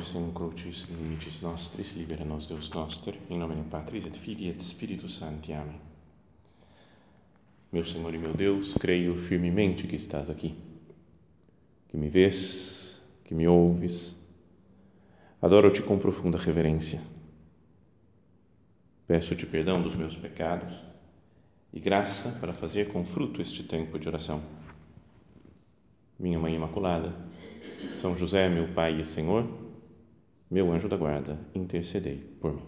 per sem crucis limites nostris, libera nos Deus noster, em nome de Patris et Filii et Spiritus Sancti. Amém. Meu Senhor e meu Deus, creio firmemente que estás aqui, que me vês, que me ouves. Adoro-te com profunda reverência. Peço-te perdão dos meus pecados e graça para fazer com fruto este tempo de oração. Minha Mãe Imaculada, São José, meu Pai e Senhor, meu anjo da guarda, intercedei por mim.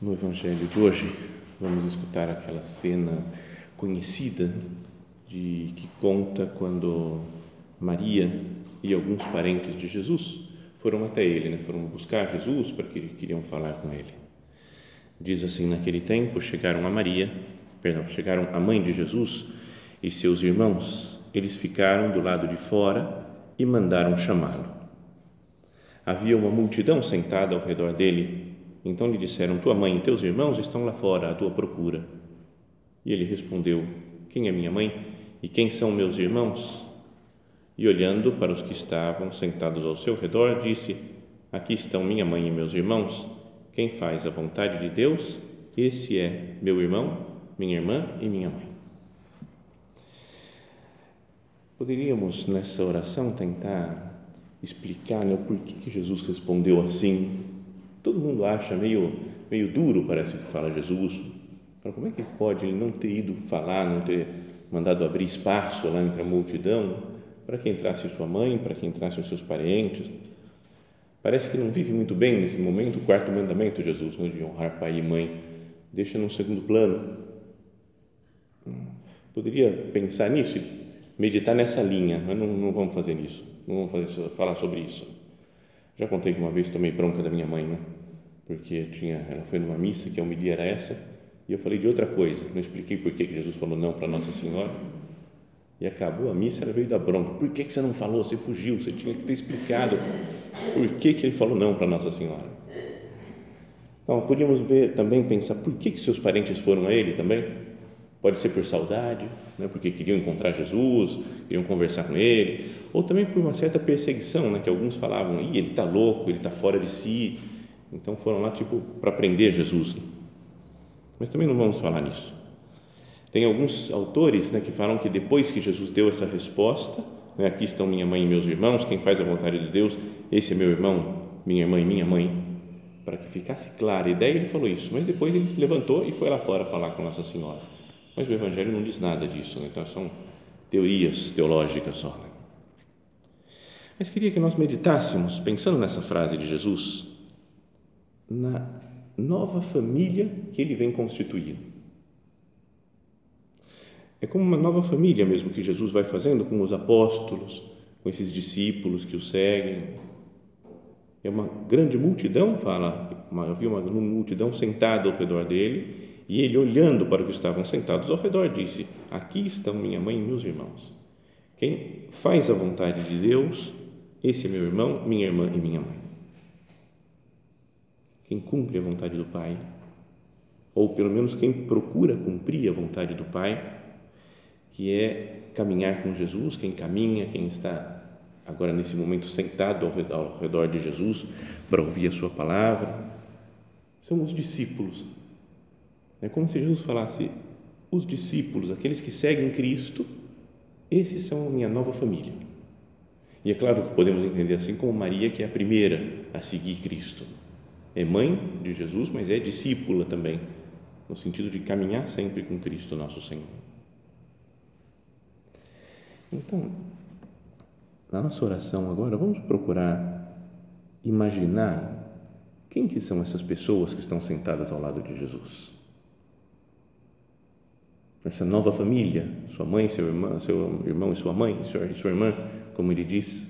No Evangelho de hoje, vamos escutar aquela cena conhecida de que conta quando Maria e alguns parentes de Jesus foram até ele, né? foram buscar Jesus porque queriam falar com ele. Diz assim: naquele tempo chegaram a Maria, perdão, chegaram a mãe de Jesus e seus irmãos. Eles ficaram do lado de fora e mandaram chamá-lo. Havia uma multidão sentada ao redor dele. Então lhe disseram: Tua mãe e teus irmãos estão lá fora à tua procura. E ele respondeu: Quem é minha mãe e quem são meus irmãos? E olhando para os que estavam sentados ao seu redor, disse: Aqui estão minha mãe e meus irmãos. Quem faz a vontade de Deus, esse é meu irmão, minha irmã e minha mãe. Poderíamos nessa oração tentar explicar né, o porquê que Jesus respondeu assim. Todo mundo acha meio meio duro, parece que fala Jesus. Como é que pode ele não ter ido falar, não ter mandado abrir espaço lá entre a multidão? Para que entrasse sua mãe, para que entrassem os seus parentes. Parece que não vive muito bem nesse momento o quarto mandamento, Jesus, né, de honrar pai e mãe. Deixa num segundo plano. Poderia pensar nisso, meditar nessa linha, mas não, não vamos fazer isso, não vamos fazer, falar sobre isso. Já contei que uma vez tomei bronca da minha mãe, né? porque tinha, ela foi numa missa que a homilia era essa, e eu falei de outra coisa, não expliquei por que Jesus falou não para Nossa Senhora e acabou a missa, ela veio da bronca. Por que, que você não falou? Você fugiu, você tinha que ter explicado por que, que ele falou não para Nossa Senhora. Então, podíamos ver também, pensar, por que, que seus parentes foram a ele também? Pode ser por saudade, né? porque queriam encontrar Jesus, queriam conversar com ele, ou também por uma certa perseguição, né? que alguns falavam, Ih, ele está louco, ele está fora de si, então foram lá tipo para prender Jesus. Mas também não vamos falar nisso. Tem alguns autores né, que falam que depois que Jesus deu essa resposta, né, aqui estão minha mãe e meus irmãos, quem faz a vontade de Deus, esse é meu irmão, minha irmã e minha mãe, para que ficasse clara a ideia, ele falou isso, mas depois ele levantou e foi lá fora falar com Nossa Senhora. Mas o Evangelho não diz nada disso, né? então são teorias teológicas só. Né? Mas queria que nós meditássemos, pensando nessa frase de Jesus, na nova família que ele vem constituindo é como uma nova família mesmo que Jesus vai fazendo com os apóstolos, com esses discípulos que o seguem. É uma grande multidão, fala, havia uma multidão sentada ao redor dele e ele, olhando para os que estavam sentados ao redor, disse: Aqui estão minha mãe e meus irmãos. Quem faz a vontade de Deus, esse é meu irmão, minha irmã e minha mãe. Quem cumpre a vontade do Pai, ou pelo menos quem procura cumprir a vontade do Pai, que é caminhar com Jesus, quem caminha, quem está agora nesse momento sentado ao redor, de Jesus para ouvir a sua palavra, são os discípulos. É como se Jesus falasse: os discípulos, aqueles que seguem Cristo, esses são a minha nova família. E é claro que podemos entender assim como Maria, que é a primeira a seguir Cristo. É mãe de Jesus, mas é discípula também, no sentido de caminhar sempre com Cristo, nosso Senhor. Então, na nossa oração agora, vamos procurar imaginar quem que são essas pessoas que estão sentadas ao lado de Jesus. Essa nova família, sua mãe, seu irmão, seu irmão e sua mãe, sua, sua irmã, como ele diz.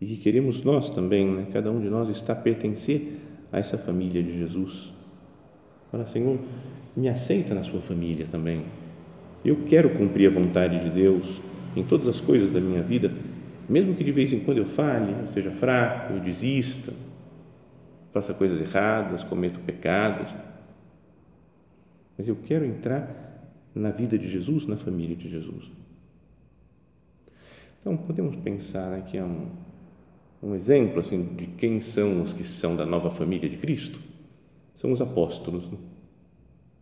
E que queremos nós também, né? cada um de nós está a pertencer a essa família de Jesus. Fala, Senhor, me aceita na sua família também eu quero cumprir a vontade de Deus, em todas as coisas da minha vida, mesmo que de vez em quando eu fale, eu seja fraco, eu desista, faça coisas erradas, cometa pecados, mas eu quero entrar na vida de Jesus, na família de Jesus. Então, podemos pensar aqui um, um exemplo assim de quem são os que são da nova família de Cristo. São os apóstolos. Né?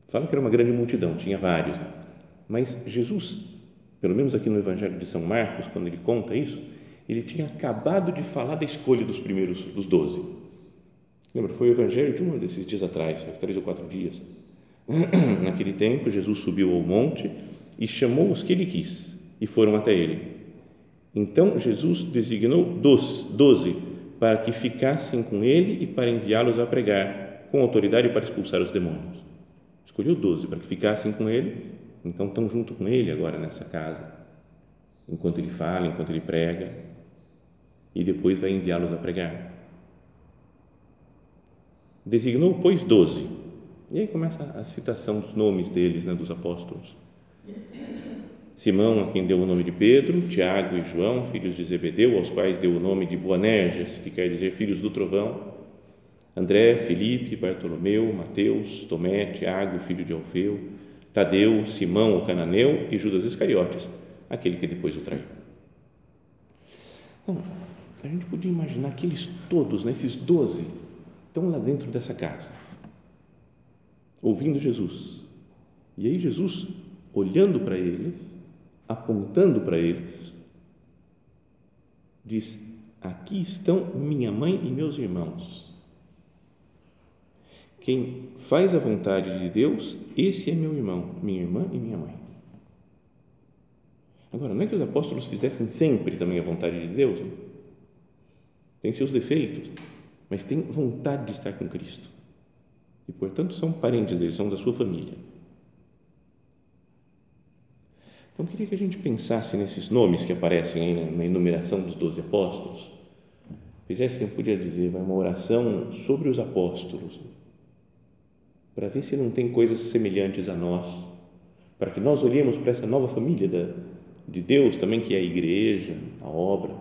Fala que era uma grande multidão, tinha vários, né? Mas Jesus, pelo menos aqui no Evangelho de São Marcos, quando ele conta isso, ele tinha acabado de falar da escolha dos primeiros, dos doze. Lembra? Foi o Evangelho de um desses dias atrás, três ou quatro dias. Naquele tempo, Jesus subiu ao monte e chamou os que ele quis e foram até ele. Então, Jesus designou doze para que ficassem com ele e para enviá-los a pregar, com autoridade para expulsar os demônios. Escolheu doze para que ficassem com ele, então estão junto com ele agora nessa casa, enquanto ele fala, enquanto ele prega, e depois vai enviá-los a pregar. Designou, pois, doze. E aí começa a citação dos nomes deles, né, dos apóstolos. Simão, a quem deu o nome de Pedro, Tiago e João, filhos de Zebedeu, aos quais deu o nome de Boanerges, que quer dizer filhos do trovão, André, Felipe, Bartolomeu, Mateus, Tomé, Tiago, filho de Alfeu, Tadeu, Simão, o cananeu e Judas Iscariotes, aquele que depois o traiu. Então, a gente podia imaginar que eles todos, né, esses doze, estão lá dentro dessa casa ouvindo Jesus. E aí Jesus, olhando para eles, apontando para eles, diz: Aqui estão minha mãe e meus irmãos. Quem faz a vontade de Deus, esse é meu irmão, minha irmã e minha mãe. Agora, não é que os apóstolos fizessem sempre também a vontade de Deus, tem seus defeitos, mas tem vontade de estar com Cristo e, portanto, são parentes deles, são da sua família. Então, queria que a gente pensasse nesses nomes que aparecem aí na enumeração dos doze apóstolos. Fizesse, eu podia dizer, uma oração sobre os apóstolos, para ver se não tem coisas semelhantes a nós, para que nós olhemos para essa nova família da, de Deus também, que é a igreja, a obra.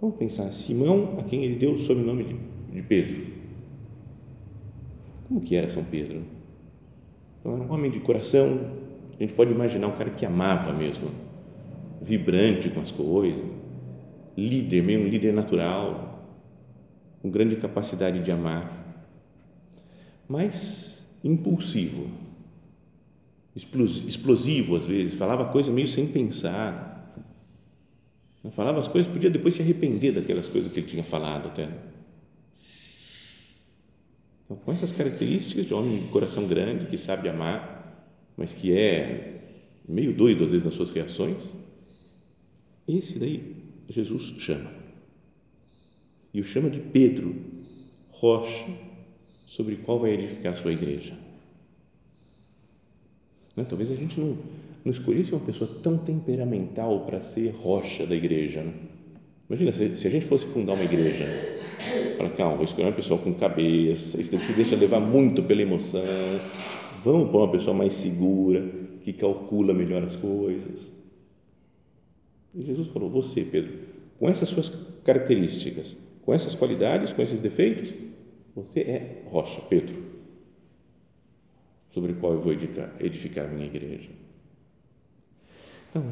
Vamos pensar, Simão, a quem ele deu o sobrenome de de Pedro. Como que era São Pedro? Então, era um homem de coração, a gente pode imaginar um cara que amava mesmo, vibrante com as coisas, líder, meio um líder natural, com grande capacidade de amar, mas impulsivo, explosivo às vezes, falava coisa meio sem pensar, falava as coisas, podia depois se arrepender daquelas coisas que ele tinha falado até. Então, com essas características de homem de coração grande, que sabe amar, mas que é meio doido às vezes nas suas reações, esse daí Jesus chama. E o chama de Pedro, rocha sobre qual vai edificar a sua igreja. Né? Talvez a gente não, não escolhesse uma pessoa tão temperamental para ser rocha da igreja. Né? Imagina se, se a gente fosse fundar uma igreja Fala, calma, vou escolher uma pessoa com cabeça, se deixa levar muito pela emoção. Vamos pôr uma pessoa mais segura, que calcula melhor as coisas. E Jesus falou: Você, Pedro, com essas suas características, com essas qualidades, com esses defeitos, você é rocha, Pedro, sobre o qual eu vou edificar, edificar minha igreja. Então,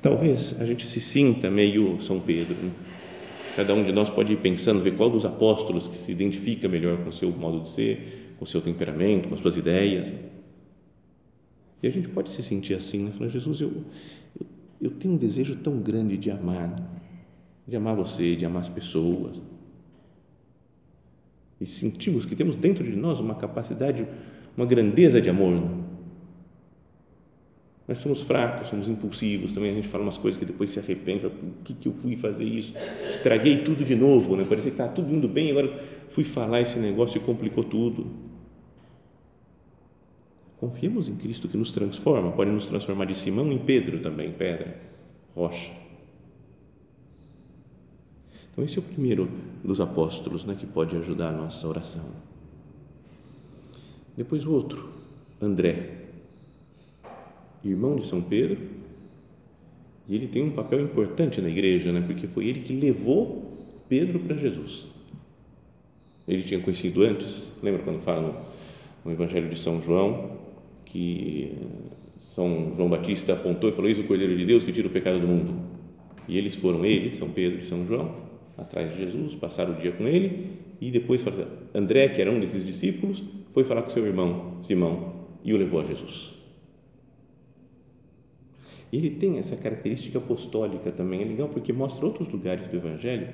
talvez a gente se sinta meio São Pedro, né? Cada um de nós pode ir pensando, ver qual dos apóstolos que se identifica melhor com o seu modo de ser, com o seu temperamento, com as suas ideias. E a gente pode se sentir assim, né? Jesus, eu, eu, eu tenho um desejo tão grande de amar, de amar você, de amar as pessoas. E sentimos que temos dentro de nós uma capacidade, uma grandeza de amor nós somos fracos, somos impulsivos, também a gente fala umas coisas que depois se arrepende, fala, por que, que eu fui fazer isso? Estraguei tudo de novo, né? parecia que estava tudo indo bem, agora fui falar esse negócio e complicou tudo. Confiemos em Cristo que nos transforma, pode nos transformar de Simão em Pedro também, pedra, rocha. Então, esse é o primeiro dos apóstolos né, que pode ajudar a nossa oração. Depois o outro, André irmão de São Pedro, e ele tem um papel importante na igreja, né? porque foi ele que levou Pedro para Jesus. Ele tinha conhecido antes, lembra quando fala no, no Evangelho de São João, que São João Batista apontou e falou: Eis o Cordeiro de Deus que tira o pecado do mundo. E eles foram, ele, São Pedro e São João, atrás de Jesus, passaram o dia com ele e depois André, que era um desses discípulos, foi falar com seu irmão Simão e o levou a Jesus. Ele tem essa característica apostólica também, é legal porque mostra outros lugares do Evangelho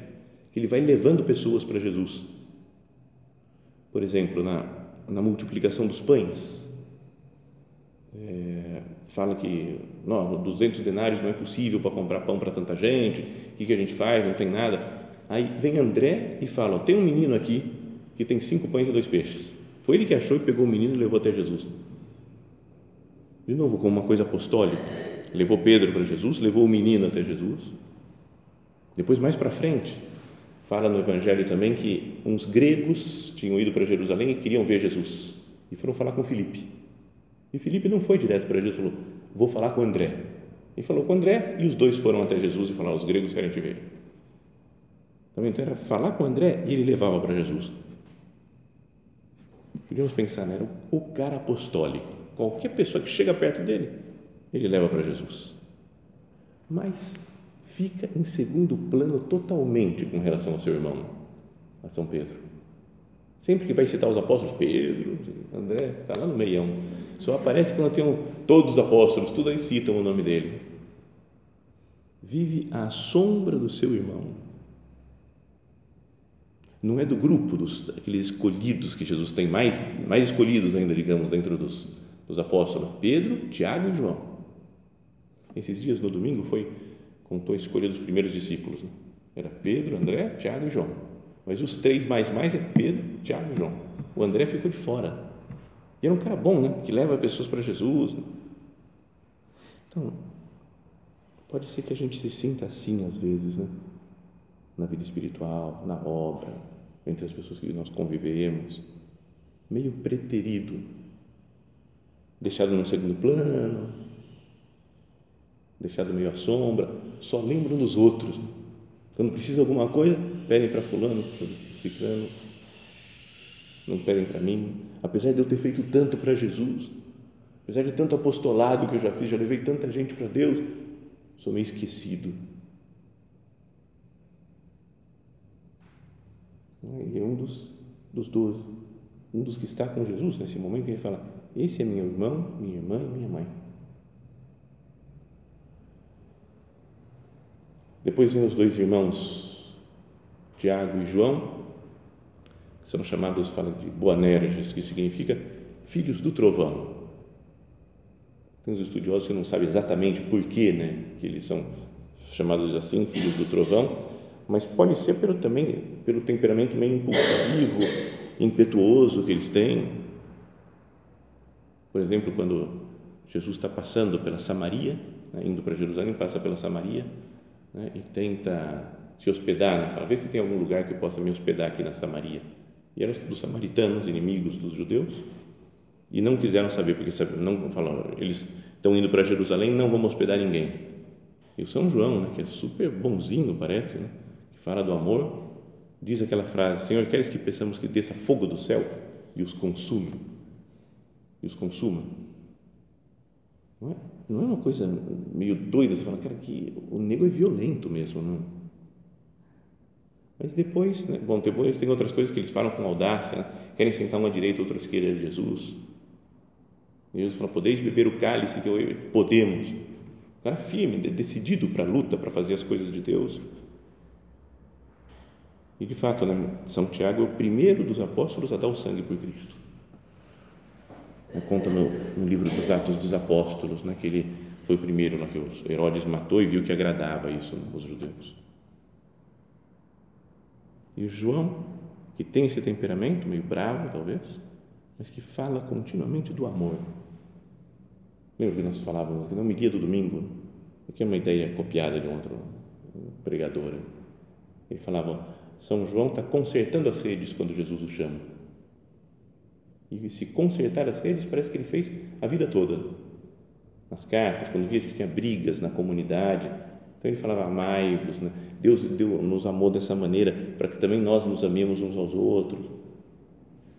que ele vai levando pessoas para Jesus. Por exemplo, na, na multiplicação dos pães, é, fala que não, 200 denários não é possível para comprar pão para tanta gente, o que, que a gente faz? Não tem nada. Aí vem André e fala: tem um menino aqui que tem cinco pães e dois peixes. Foi ele que achou e pegou o menino e levou até Jesus. De novo, como uma coisa apostólica. Levou Pedro para Jesus, levou o menino até Jesus. Depois, mais para frente, fala no Evangelho também que uns gregos tinham ido para Jerusalém e queriam ver Jesus. E foram falar com Filipe. E Filipe não foi direto para Jesus, falou: Vou falar com André. E falou com André, e os dois foram até Jesus e falaram: Os gregos querem te ver. Então, era falar com André e ele levava para Jesus. Podíamos pensar, né? era o cara apostólico. Qualquer pessoa que chega perto dele, ele leva para Jesus. Mas fica em segundo plano totalmente com relação ao seu irmão, a São Pedro. Sempre que vai citar os apóstolos, Pedro, André, está lá no meião. Só aparece quando tem todos os apóstolos, tudo aí citam o nome dele. Vive à sombra do seu irmão não é do grupo dos aqueles escolhidos que Jesus tem mais mais escolhidos ainda digamos dentro dos, dos apóstolos. Pedro Tiago e João. Esses dias no domingo foi contou a escolha dos primeiros discípulos né? era Pedro André Tiago e João. Mas os três mais mais é Pedro Tiago e João. O André ficou de fora. E era um cara bom né? Que leva pessoas para Jesus né? então pode ser que a gente se sinta assim às vezes né? Na vida espiritual na obra entre as pessoas que nós convivemos, meio preterido, deixado no segundo plano, deixado meio à sombra, só lembram dos outros. Quando precisa de alguma coisa, pedem para fulano, para ciclano, não pedem para mim. Apesar de eu ter feito tanto para Jesus, apesar de tanto apostolado que eu já fiz, já levei tanta gente para Deus, sou meio esquecido E um dos, dos doze, um dos que está com Jesus nesse momento, ele fala: Esse é meu irmão, minha irmã e minha mãe. Depois vem os dois irmãos, Tiago e João, que são chamados, fala de Boanerges, que significa filhos do trovão. Tem uns estudiosos que não sabem exatamente por que, né, que eles são chamados assim, filhos do trovão, mas pode ser pelo também pelo temperamento meio impulsivo, impetuoso que eles têm. Por exemplo, quando Jesus está passando pela Samaria, né, indo para Jerusalém, passa pela Samaria né, e tenta se hospedar, né, fala, vê se tem algum lugar que possa me hospedar aqui na Samaria. E eram dos samaritanos, inimigos dos judeus, e não quiseram saber, porque não falaram, eles estão indo para Jerusalém, não vamos hospedar ninguém. E o São João, né, que é super bonzinho, parece, né, fala do amor, diz aquela frase: Senhor, queres que peçamos que desça fogo do céu e os consuma? E os consuma? Não é, não é uma coisa meio doida? Você fala, cara, que o nego é violento mesmo, não? Mas depois, né? bom, depois tem outras coisas que eles falam com audácia, né? querem sentar uma direita, outra esquerda de Jesus. Jesus fala: Podeis beber o cálice que eu podemos. O cara firme, decidido para a luta, para fazer as coisas de Deus e de fato, né, São Tiago é o primeiro dos apóstolos a dar o sangue por Cristo. Conta no, no livro dos Atos dos Apóstolos, né, que ele foi o primeiro lá que os Herodes matou e viu que agradava isso né, judeus. E João, que tem esse temperamento meio bravo, talvez, mas que fala continuamente do amor. Lembra que nós falávamos aqui, não me do domingo, que é uma ideia copiada de um outro pregador. Ele falava são João está consertando as redes quando Jesus o chama. E se consertar as redes, parece que ele fez a vida toda. nas cartas, quando via que tinha brigas na comunidade. Então ele falava: amai-vos. Né? Deus, Deus nos amou dessa maneira para que também nós nos amemos uns aos outros.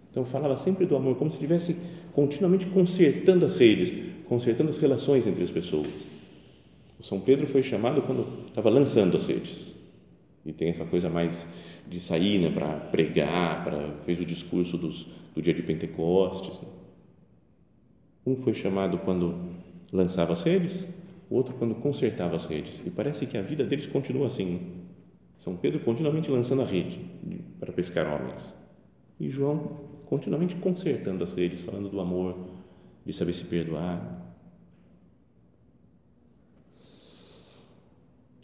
Então falava sempre do amor, como se estivesse continuamente consertando as redes, consertando as relações entre as pessoas. O São Pedro foi chamado quando estava lançando as redes. E tem essa coisa mais de sair né, para pregar, para fez o discurso dos, do dia de Pentecostes. Né? Um foi chamado quando lançava as redes, o outro quando consertava as redes. E parece que a vida deles continua assim. Né? São Pedro continuamente lançando a rede para pescar homens. E João continuamente consertando as redes, falando do amor, de saber se perdoar.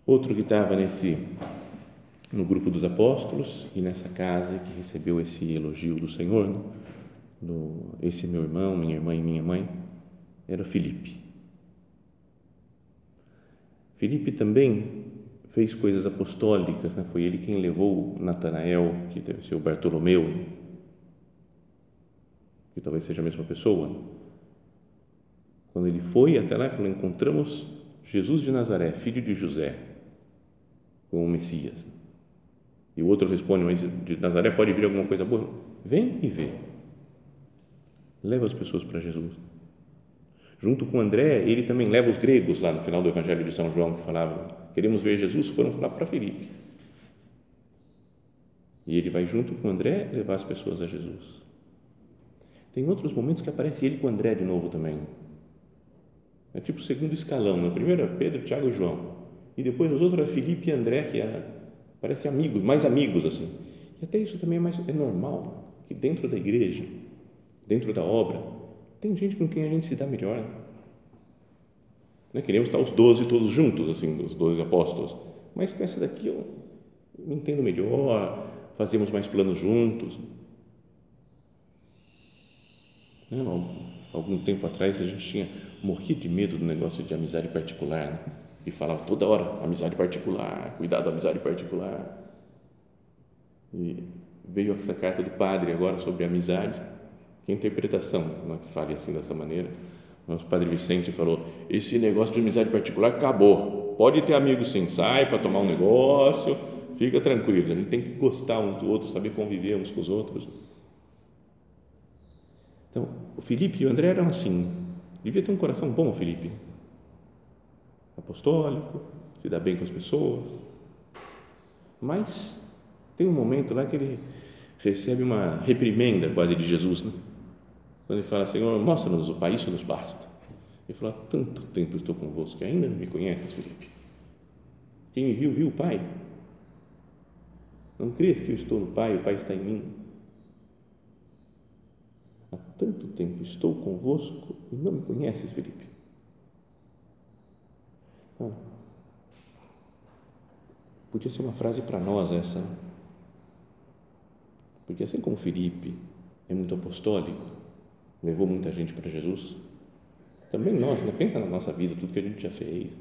Outro que estava nesse no grupo dos apóstolos e nessa casa que recebeu esse elogio do Senhor, né? do, esse meu irmão, minha irmã e minha mãe, era Felipe. Felipe também fez coisas apostólicas, né? foi ele quem levou Natanael, que deve ser o Bartolomeu, que talvez seja a mesma pessoa. Né? Quando ele foi até lá, falou: Encontramos Jesus de Nazaré, filho de José, como o Messias. E o outro responde: Mas de Nazaré pode vir alguma coisa boa? Vem e vê. Leva as pessoas para Jesus. Junto com André, ele também leva os gregos lá no final do Evangelho de São João, que falavam: Queremos ver Jesus, foram falar para Felipe. E ele vai junto com André levar as pessoas a Jesus. Tem outros momentos que aparece ele com André de novo também. É tipo o segundo escalão. Né? Primeiro é Pedro, Tiago e João. E depois os outros é Felipe e André, que é, parecem amigos, mais amigos assim. E até isso também é, mais, é normal, que dentro da igreja, dentro da obra, tem gente com quem a gente se dá melhor. Né? Queremos estar os doze todos juntos, assim, os doze apóstolos. Mas com essa daqui eu me entendo melhor, fazemos mais planos juntos. Não, algum tempo atrás a gente tinha morrido de medo do negócio de amizade particular né? E falava toda hora amizade particular, cuidado amizade particular. E veio essa carta do padre agora sobre amizade, que interpretação não é que fale assim dessa maneira. Nosso padre Vicente falou: esse negócio de amizade particular acabou. Pode ter amigos sim, sai para tomar um negócio, fica tranquilo. A gente tem que gostar um do outro, saber conviver uns com os outros. Então, o Felipe e o André eram assim. Devia ter um coração bom, o Felipe. Apostólico, se dá bem com as pessoas. Mas tem um momento lá que ele recebe uma reprimenda quase de Jesus, né? Quando ele fala, Senhor, mostra-nos o Pai, isso nos basta. Ele fala, tanto tempo estou convosco ainda não me conheces, Felipe. Quem me viu, viu o Pai. Não crês que eu estou no Pai, o Pai está em mim há tanto tempo estou convosco e não me conheces, Felipe. Bom, podia ser uma frase para nós essa, porque assim como Felipe é muito apostólico, levou muita gente para Jesus, também nós, né? pensa na nossa vida, tudo que a gente já fez,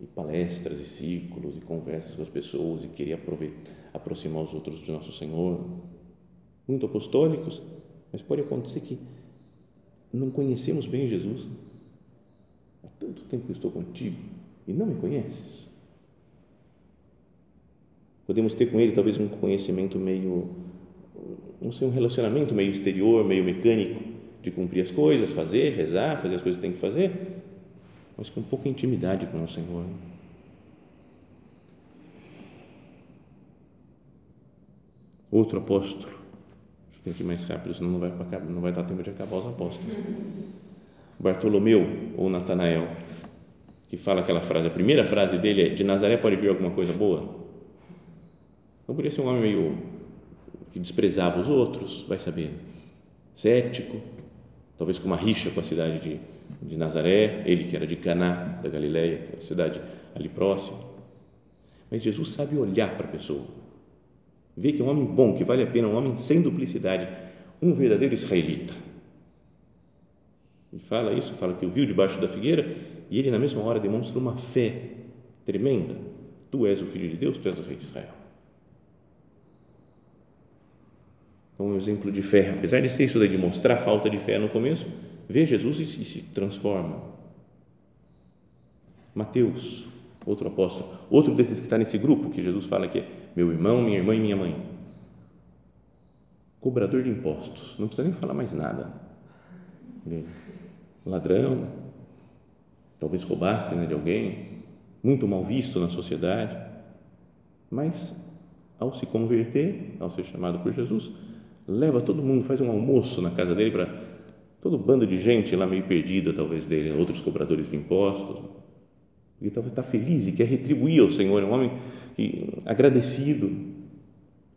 e palestras, e círculos, e conversas com as pessoas, e querer aproximar os outros de nosso Senhor, muito apostólicos, mas pode acontecer que não conhecemos bem Jesus. Há tanto tempo que estou contigo e não me conheces. Podemos ter com ele talvez um conhecimento meio, não sei, um relacionamento meio exterior, meio mecânico, de cumprir as coisas, fazer, rezar, fazer as coisas que tem que fazer, mas com pouca intimidade com o Senhor. Outro apóstolo, tem que ir mais rápido, senão não vai, não vai dar tempo de acabar os apóstolos. Bartolomeu ou Natanael, que fala aquela frase, a primeira frase dele é: De Nazaré pode vir alguma coisa boa? Não podia ser um homem meio que desprezava os outros, vai saber. Cético, talvez com uma rixa com a cidade de, de Nazaré, ele que era de Caná, da Galileia, cidade ali próxima. Mas Jesus sabe olhar para a pessoa Vê que é um homem bom, que vale a pena, um homem sem duplicidade, um verdadeiro israelita. Ele fala isso, fala que o viu debaixo da figueira e ele, na mesma hora, demonstra uma fé tremenda. Tu és o Filho de Deus, tu és o Rei de Israel. Então, um exemplo de fé. Apesar de ser isso daí, de mostrar falta de fé no começo, vê Jesus e se transforma. Mateus, outro apóstolo, outro desses que está nesse grupo que Jesus fala que é meu irmão, minha irmã e minha mãe. Cobrador de impostos, não precisa nem falar mais nada. Ladrão, talvez roubasse né, de alguém, muito mal visto na sociedade, mas ao se converter, ao ser chamado por Jesus, leva todo mundo, faz um almoço na casa dele para todo bando de gente lá meio perdida, talvez dele, outros cobradores de impostos. Ele talvez está feliz e quer retribuir ao Senhor, é um homem que, agradecido,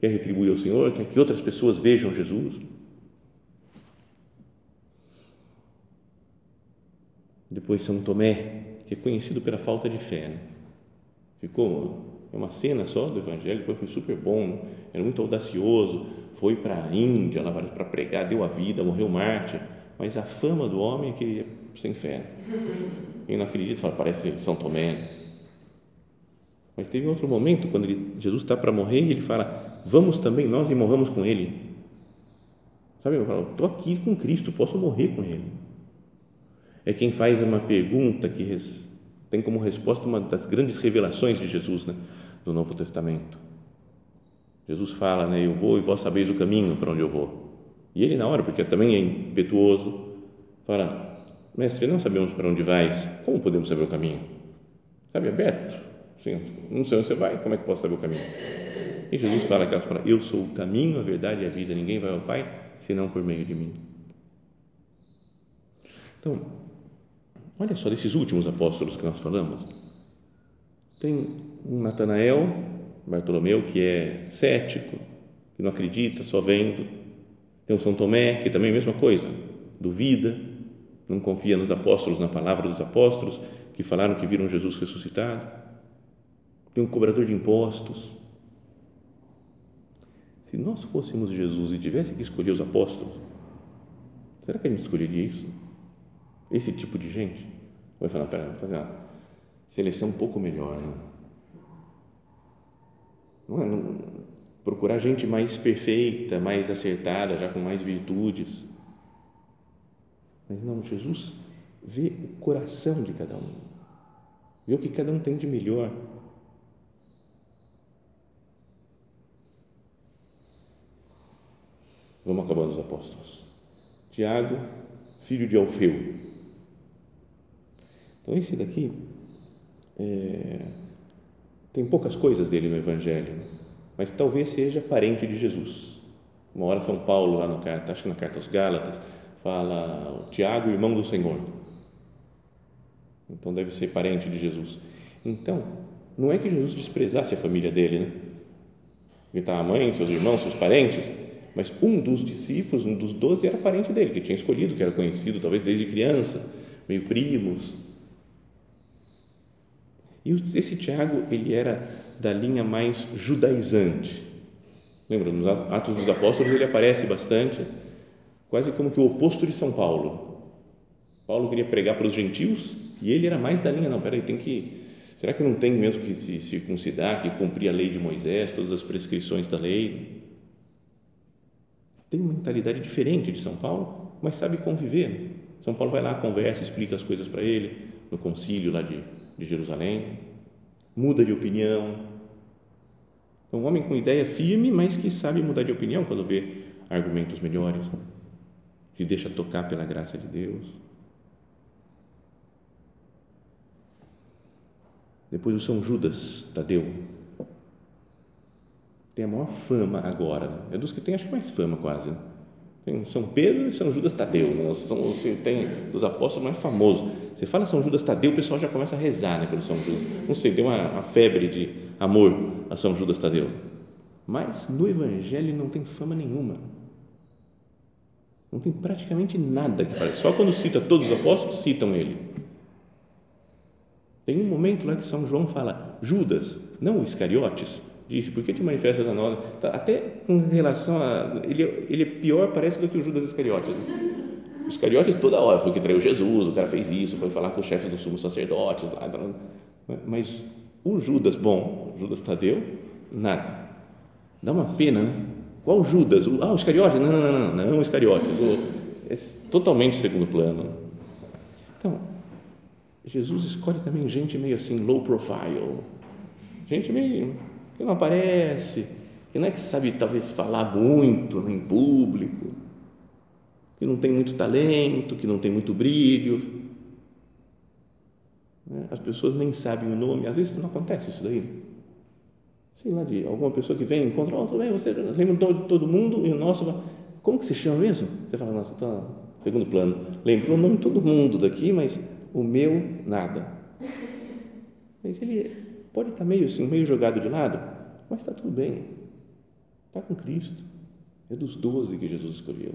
quer retribuir ao Senhor, quer que outras pessoas vejam Jesus. Depois São Tomé, que é conhecido pela falta de fé. Né? Ficou uma cena só do Evangelho, depois foi super bom, era muito audacioso, foi para a Índia para pregar, deu a vida, morreu mártir, mas a fama do homem é que ele é sem fé. Quem não acredita fala, parece São Tomé. Mas teve outro momento, quando ele, Jesus está para morrer, e ele fala, vamos também nós e morramos com ele. Sabe, eu falo, estou aqui com Cristo, posso morrer com ele. É quem faz uma pergunta que tem como resposta uma das grandes revelações de Jesus, né, do Novo Testamento. Jesus fala, né, eu vou e vós sabeis o caminho para onde eu vou. E ele na hora, porque também é impetuoso, fala, mestre, não sabemos para onde vais, como podemos saber o caminho? Sabe, aberto. Sim, não sei onde você vai, como é que posso saber o caminho? E Jesus fala aquelas palavras, eu sou o caminho, a verdade e a vida, ninguém vai ao Pai senão por meio de mim. Então, Olha só, desses últimos apóstolos que nós falamos, tem um Natanael, Bartolomeu, que é cético, que não acredita, só vendo. Tem o São Tomé, que também é a mesma coisa, duvida, não confia nos apóstolos, na palavra dos apóstolos, que falaram que viram Jesus ressuscitado. Tem um cobrador de impostos. Se nós fôssemos Jesus e tivesse que escolher os apóstolos, será que a gente escolheria isso? Esse tipo de gente. Vai falar, pera, vou fazer uma seleção um pouco melhor. Né? Não é, não, procurar gente mais perfeita, mais acertada, já com mais virtudes. Mas não, Jesus vê o coração de cada um, vê o que cada um tem de melhor. Vamos acabando os apóstolos. Tiago, filho de Alfeu, então, esse daqui é, tem poucas coisas dele no Evangelho, mas talvez seja parente de Jesus. Uma hora São Paulo, lá no carta, acho que na carta aos Gálatas, fala Tiago, irmão do Senhor. Então, deve ser parente de Jesus. Então, não é que Jesus desprezasse a família dele, né? Ele estava a mãe, seus irmãos, seus parentes, mas um dos discípulos, um dos doze, era parente dele, que tinha escolhido, que era conhecido talvez desde criança, meio primos. E esse Tiago, ele era da linha mais judaizante. Lembra, nos Atos dos Apóstolos ele aparece bastante, quase como que o oposto de São Paulo. Paulo queria pregar para os gentios e ele era mais da linha, não, peraí, tem que, será que não tem mesmo que se circuncidar, que cumprir a lei de Moisés, todas as prescrições da lei? Tem uma mentalidade diferente de São Paulo, mas sabe conviver. São Paulo vai lá, conversa, explica as coisas para ele, no concílio lá de de Jerusalém, muda de opinião. É um homem com ideia firme, mas que sabe mudar de opinião quando vê argumentos melhores, que deixa tocar pela graça de Deus. Depois o São Judas Tadeu. Tem a maior fama agora. Né? É dos que tem, acho que mais fama quase. Né? Tem São Pedro e São Judas Tadeu. Né? São, você tem dos apóstolos mais famosos. Você fala São Judas Tadeu, o pessoal já começa a rezar né, pelo São Judas. Não sei, tem uma, uma febre de amor a São Judas Tadeu. Mas no Evangelho não tem fama nenhuma. Não tem praticamente nada que fale. Só quando cita todos os apóstolos, citam ele. Tem um momento lá que São João fala Judas, não o Iscariotes, disse, por que te manifestas a nós? Tá, até com relação a. Ele, ele é pior, parece, do que o Judas Iscariotes. Né? Os toda hora foi que traiu Jesus, o cara fez isso, foi falar com o chefe dos sumos sacerdotes lá. Mas o Judas, bom, Judas Tadeu, nada. Dá uma pena, né? Qual Judas? O, ah, o Iscariotes? Não, não, não, não, não o Iscariotes. O, é totalmente segundo plano. Então, Jesus escolhe também gente meio assim, low profile, gente meio que não aparece, que não é que sabe talvez falar muito em público, que não tem muito talento, que não tem muito brilho. Né? As pessoas nem sabem o nome, às vezes não acontece isso daí. Sei lá, de alguma pessoa que vem, encontra, oh, tudo bem, você lembra de todo mundo e o nosso, como que se chama mesmo? Você fala, nossa, está segundo plano, lembrou o nome de todo mundo daqui, mas o meu, nada. Mas ele pode estar meio assim, meio jogado de lado, mas está tudo bem. Está com Cristo. É dos doze que Jesus escolheu.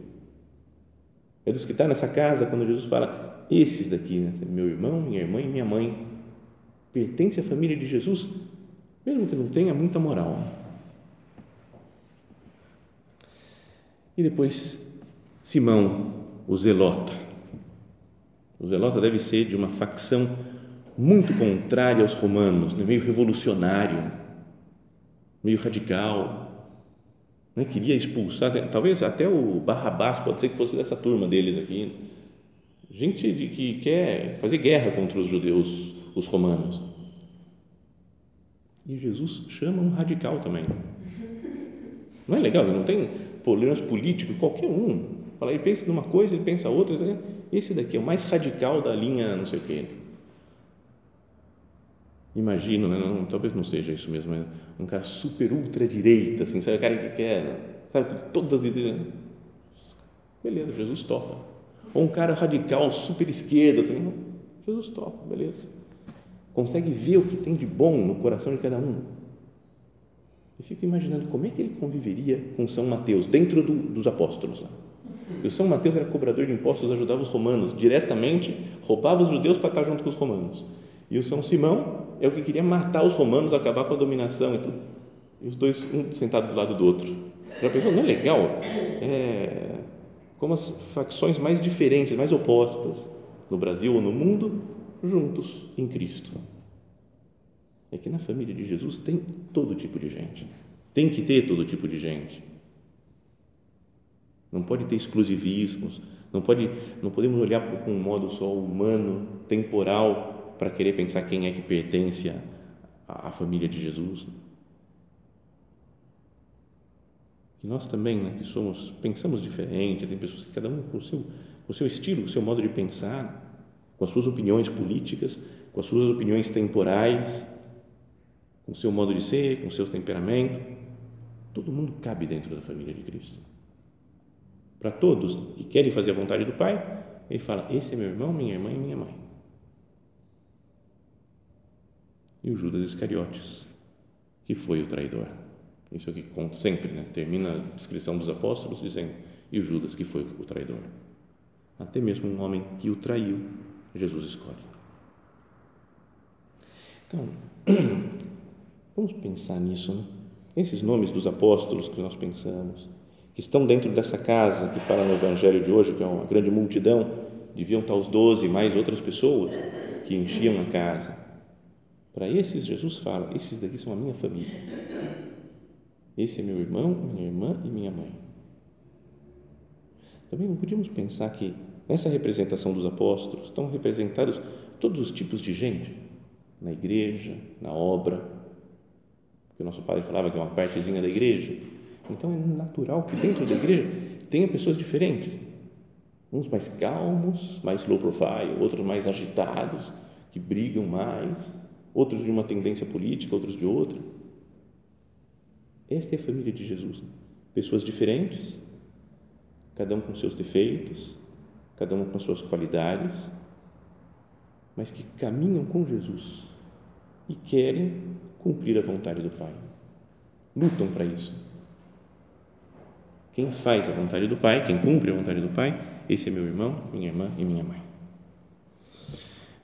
É dos que está nessa casa quando Jesus fala, esses daqui, né? meu irmão, minha irmã e minha mãe, pertence à família de Jesus, mesmo que não tenha muita moral. E depois, Simão, o zelota. O zelota deve ser de uma facção muito contrária aos romanos, né? meio revolucionário, meio radical. Né? Queria expulsar, talvez até o Barrabás pode ser que fosse dessa turma deles aqui. Gente de que quer fazer guerra contra os judeus, os romanos. E Jesus chama um radical também. Não é legal? Não tem problemas políticos, qualquer um. Fala, ele pensa numa coisa, ele pensa outra. Esse daqui é o mais radical da linha, não sei o quê. Imagino, né? não, talvez não seja isso mesmo, mas um cara super ultra direita, assim, sabe? O cara que quer, sabe, todas as ideias. Beleza, Jesus topa. Ou um cara radical, super esquerda, também. Jesus topa, beleza. Consegue ver o que tem de bom no coração de cada um. Eu fico imaginando como é que ele conviveria com São Mateus, dentro do, dos apóstolos. E o São Mateus era cobrador de impostos, ajudava os romanos diretamente, roubava os judeus para estar junto com os romanos. E o São Simão é o que queria matar os romanos, acabar com a dominação e tudo. E os dois, um sentado do lado do outro. Já pensou? Não é legal? É, como as facções mais diferentes, mais opostas no Brasil ou no mundo, juntos em Cristo. É que na família de Jesus tem todo tipo de gente. Tem que ter todo tipo de gente não pode ter exclusivismos, não, pode, não podemos olhar com um modo só humano, temporal, para querer pensar quem é que pertence à, à família de Jesus. Que nós também, né, que somos, pensamos diferente, tem pessoas que cada um com o seu, com o seu estilo, com o seu modo de pensar, com as suas opiniões políticas, com as suas opiniões temporais, com o seu modo de ser, com o seu temperamento. Todo mundo cabe dentro da família de Cristo para todos que querem fazer a vontade do Pai, ele fala: Esse é meu irmão, minha irmã e minha mãe. E o Judas Iscariotes, que foi o traidor. Isso é o que conta sempre, né? termina a descrição dos apóstolos dizendo: E o Judas, que foi o traidor. Até mesmo um homem que o traiu, Jesus escolhe. Então, vamos pensar nisso, né? Esses nomes dos apóstolos que nós pensamos que estão dentro dessa casa que fala no Evangelho de hoje, que é uma grande multidão, deviam estar os doze mais outras pessoas que enchiam a casa. Para esses, Jesus fala: esses daqui são a minha família. Esse é meu irmão, minha irmã e minha mãe. Também não podíamos pensar que nessa representação dos apóstolos estão representados todos os tipos de gente na igreja, na obra, que o nosso pai falava que é uma partezinha da igreja então é natural que dentro da igreja tenha pessoas diferentes. Uns mais calmos, mais low profile, outros mais agitados, que brigam mais, outros de uma tendência política, outros de outra. Esta é a família de Jesus. Pessoas diferentes, cada um com seus defeitos, cada um com suas qualidades, mas que caminham com Jesus e querem cumprir a vontade do Pai. Lutam para isso quem faz a vontade do Pai, quem cumpre a vontade do Pai, esse é meu irmão, minha irmã e minha mãe.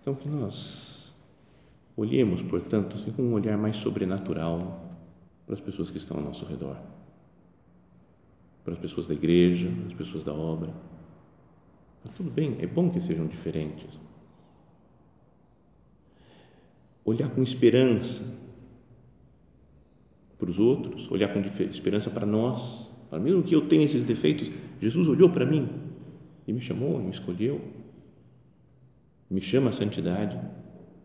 Então, que nós olhemos, portanto, assim, com um olhar mais sobrenatural para as pessoas que estão ao nosso redor, para as pessoas da igreja, as pessoas da obra. Tudo bem, é bom que sejam diferentes. Olhar com esperança para os outros, olhar com esperança para nós mesmo que eu tenha esses defeitos, Jesus olhou para mim e me chamou, me escolheu, me chama a santidade.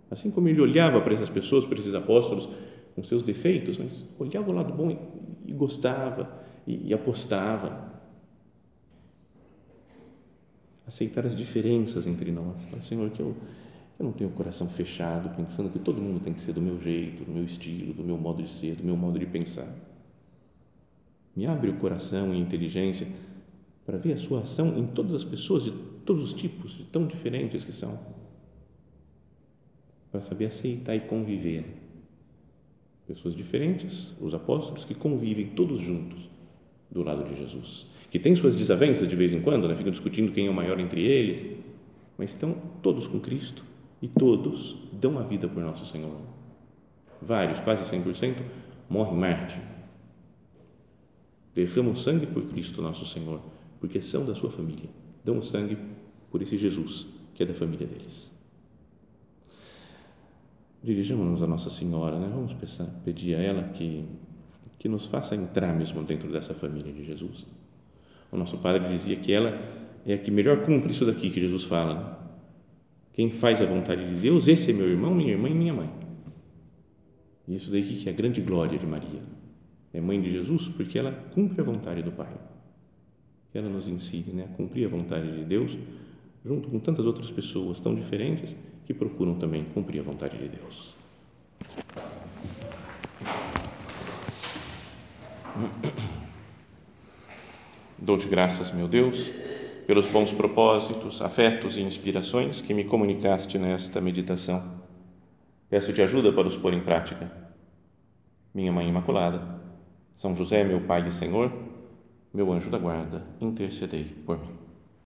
Assim como ele olhava para essas pessoas, para esses apóstolos, com seus defeitos, mas olhava o lado bom e, e gostava e, e apostava. Aceitar as diferenças entre nós. Senhor, que eu, eu não tenho o coração fechado, pensando que todo mundo tem que ser do meu jeito, do meu estilo, do meu modo de ser, do meu modo de pensar. Me abre o coração e a inteligência para ver a sua ação em todas as pessoas de todos os tipos, de tão diferentes que são. Para saber aceitar e conviver. Pessoas diferentes, os apóstolos que convivem todos juntos do lado de Jesus, que têm suas desavenças de vez em quando, né? ficam discutindo quem é o maior entre eles, mas estão todos com Cristo e todos dão a vida por nosso Senhor. Vários, quase 100%, morrem mártir. Derramam sangue por Cristo nosso Senhor porque são da sua família, dão o sangue por esse Jesus que é da família deles. Dirijamos-nos a Nossa Senhora, né? vamos pensar, pedir a ela que, que nos faça entrar mesmo dentro dessa família de Jesus. O nosso Padre dizia que ela é a que melhor cumpre isso daqui que Jesus fala. Né? Quem faz a vontade de Deus, esse é meu irmão, minha irmã e minha mãe. E isso daí que é a grande glória de Maria. É mãe de Jesus porque ela cumpre a vontade do Pai ela nos ensine né, a cumprir a vontade de Deus, junto com tantas outras pessoas tão diferentes que procuram também cumprir a vontade de Deus. Dou-te graças, meu Deus, pelos bons propósitos, afetos e inspirações que me comunicaste nesta meditação. Peço-te ajuda para os pôr em prática. Minha Mãe Imaculada, São José, meu Pai e Senhor, meu anjo da guarda, intercedei por mim.